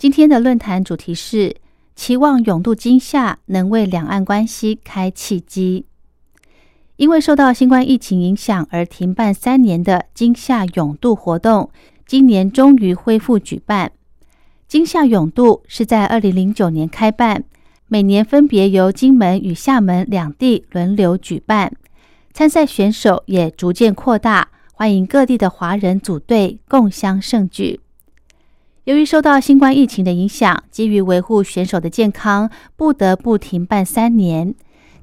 今天的论坛主题是期望永渡金夏能为两岸关系开契机。因为受到新冠疫情影响而停办三年的金夏永渡活动，今年终于恢复举办。金夏永渡是在二零零九年开办，每年分别由金门与厦门两地轮流举办，参赛选手也逐渐扩大。欢迎各地的华人组队共襄盛举。由于受到新冠疫情的影响，基于维护选手的健康，不得不停办三年。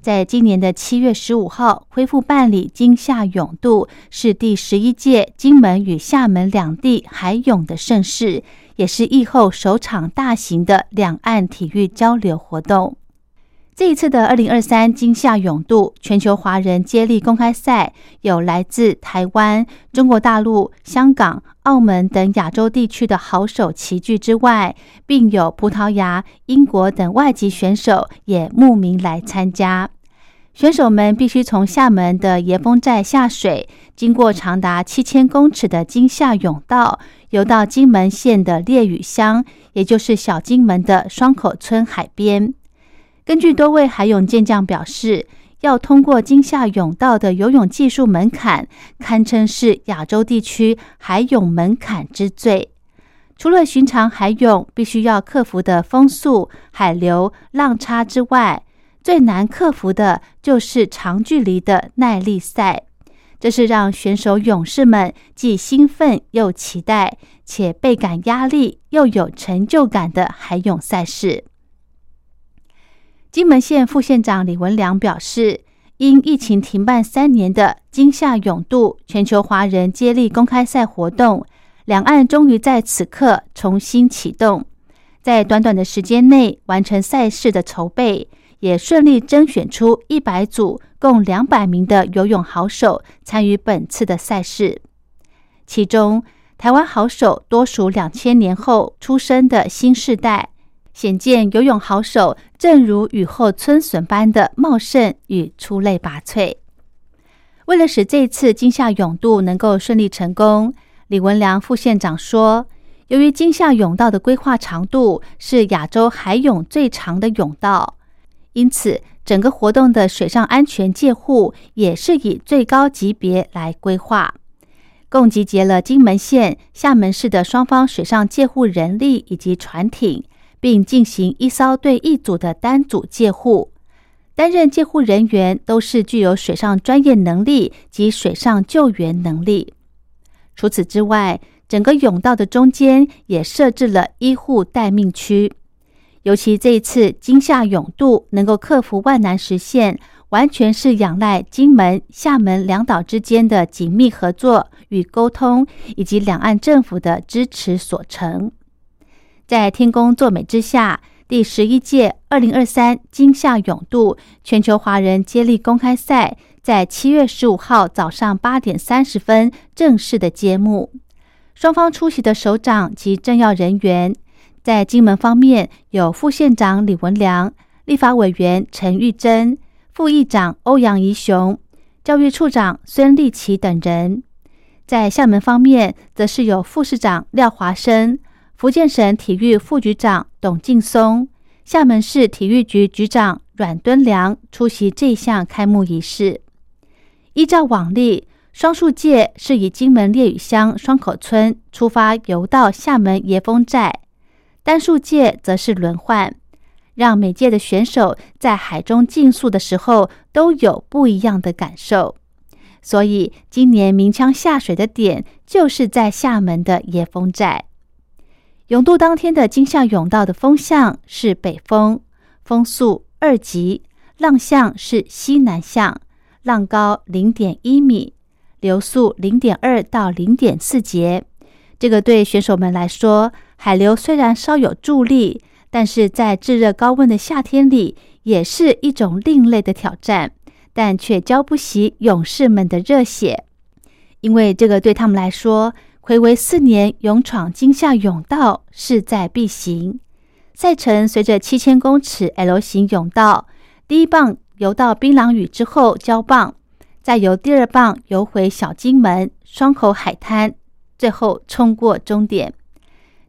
在今年的七月十五号恢复办理金夏泳渡，是第十一届金门与厦门两地海泳的盛事，也是疫后首场大型的两岸体育交流活动。这一次的二零二三金夏泳渡全球华人接力公开赛，有来自台湾、中国大陆、香港、澳门等亚洲地区的好手齐聚之外，并有葡萄牙、英国等外籍选手也慕名来参加。选手们必须从厦门的椰风寨下水，经过长达七千公尺的金夏泳道，游到金门县的烈屿乡，也就是小金门的双口村海边。根据多位海泳健将表示，要通过金夏泳道的游泳技术门槛，堪称是亚洲地区海泳门槛之最。除了寻常海泳必须要克服的风速、海流、浪差之外，最难克服的就是长距离的耐力赛。这是让选手勇士们既兴奋又期待，且倍感压力又有成就感的海泳赛事。金门县副县长李文良表示，因疫情停办三年的金夏泳渡全球华人接力公开赛活动，两岸终于在此刻重新启动，在短短的时间内完成赛事的筹备，也顺利甄选出一百组共两百名的游泳好手参与本次的赛事。其中，台湾好手多属两千年后出生的新世代。显见游泳好手，正如雨后春笋般的茂盛与出类拔萃。为了使这次金夏泳渡能够顺利成功，李文良副县长说：“由于金夏泳道的规划长度是亚洲海泳最长的泳道，因此整个活动的水上安全界护也是以最高级别来规划，共集结了金门县、厦门市的双方水上界护人力以及船艇。”并进行一艘对一组的单组借护，担任借护人员都是具有水上专业能力及水上救援能力。除此之外，整个甬道的中间也设置了医护待命区。尤其这一次金夏甬渡能够克服万难实现，完全是仰赖金门、厦门两岛之间的紧密合作与沟通，以及两岸政府的支持所成。在天公作美之下，第十一届二零二三金夏永渡全球华人接力公开赛在七月十五号早上八点三十分正式的揭幕。双方出席的首长及政要人员，在金门方面有副县长李文良、立法委员陈玉珍、副议长欧阳宜雄、教育处长孙立奇等人；在厦门方面，则是有副市长廖华生。福建省体育副局长董劲松、厦门市体育局局长阮敦良出席这项开幕仪式。依照往例，双数界是以金门烈屿乡双口村出发，游到厦门椰风寨；单数界则是轮换，让每届的选手在海中竞速的时候都有不一样的感受。所以，今年鸣枪下水的点就是在厦门的椰风寨。勇渡当天的金夏泳道的风向是北风，风速二级，浪向是西南向，浪高零点一米，流速零点二到零点四节。这个对选手们来说，海流虽然稍有助力，但是在炙热高温的夏天里，也是一种另类的挑战，但却浇不熄勇士们的热血，因为这个对他们来说，暌违四年勇闯金夏甬道势在必行。赛程随着七千公尺 L 型甬道，第一棒游到槟榔屿之后交棒，再由第二棒游回小金门双口海滩，最后冲过终点。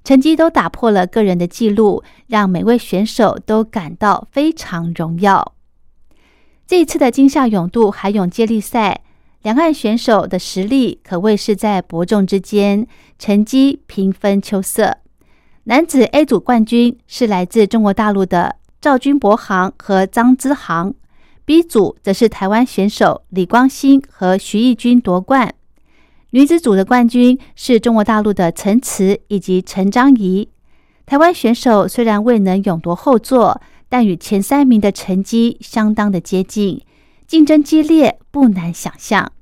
成绩都打破了个人的记录，让每位选手都感到非常荣耀。这一次的金夏泳渡海泳接力赛，两岸选手的实力可谓是在伯仲之间，成绩平分秋色。男子 A 组冠军是来自中国大陆的赵军博航和张之航，B 组则是台湾选手李光兴和徐义军夺冠。女子组的冠军是中国大陆的陈慈以及陈章怡。台湾选手虽然未能勇夺后座，但与前三名的成绩相当的接近，竞争激烈不难想象。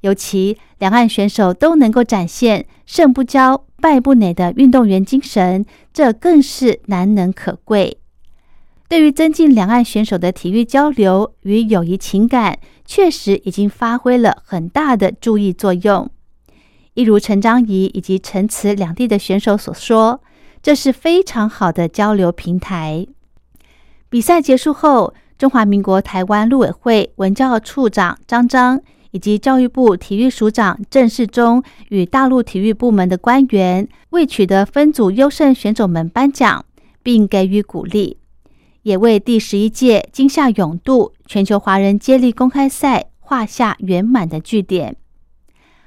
尤其两岸选手都能够展现胜不骄、败不馁的运动员精神，这更是难能可贵。对于增进两岸选手的体育交流与友谊情感，确实已经发挥了很大的注意作用。一如陈章仪以及陈慈两地的选手所说，这是非常好的交流平台。比赛结束后，中华民国台湾陆委会文教处长张章以及教育部体育署长郑世忠与大陆体育部门的官员为取得分组优胜选手们颁奖，并给予鼓励。也为第十一届金夏泳渡全球华人接力公开赛画下圆满的句点。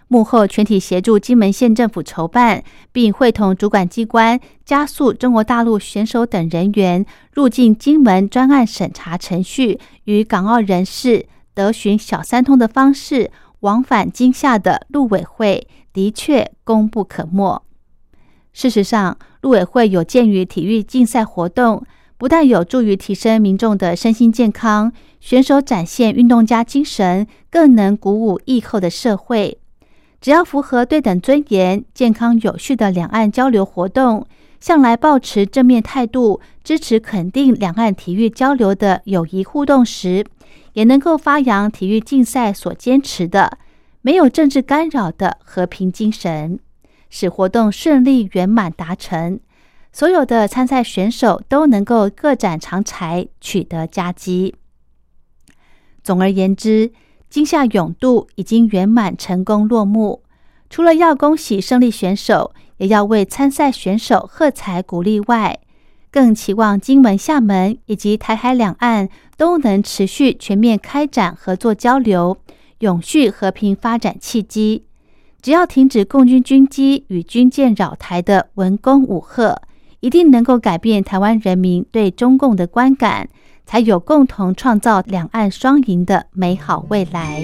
幕后全体协助金门县政府筹办，并会同主管机关加速中国大陆选手等人员入境金门专案审查程序，与港澳人士得寻小三通的方式往返今夏的陆委会，的确功不可没。事实上，陆委会有鉴于体育竞赛活动。不但有助于提升民众的身心健康，选手展现运动家精神，更能鼓舞疫后的社会。只要符合对等尊严、健康有序的两岸交流活动，向来保持正面态度，支持肯定两岸体育交流的友谊互动时，也能够发扬体育竞赛所坚持的没有政治干扰的和平精神，使活动顺利圆满达成。所有的参赛选手都能够各展长才，取得佳绩。总而言之，今夏泳渡已经圆满成功落幕。除了要恭喜胜利选手，也要为参赛选手喝彩鼓励外，更期望金门、厦门以及台海两岸都能持续全面开展合作交流，永续和平发展契机。只要停止共军军机与军舰扰台的文攻武赫。一定能够改变台湾人民对中共的观感，才有共同创造两岸双赢的美好未来。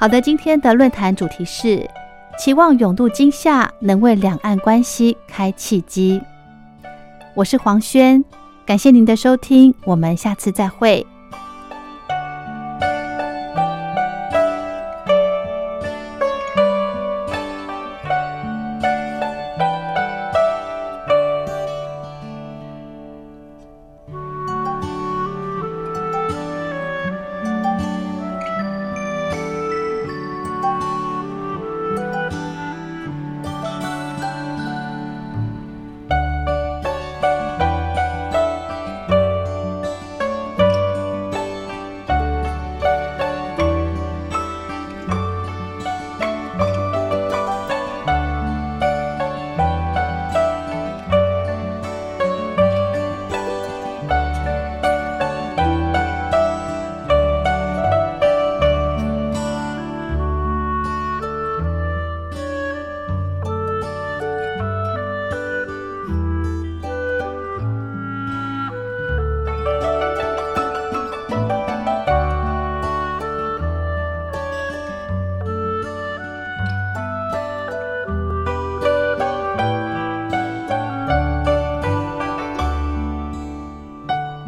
好的，今天的论坛主题是期望永渡今夏能为两岸关系开契机。我是黄轩，感谢您的收听，我们下次再会。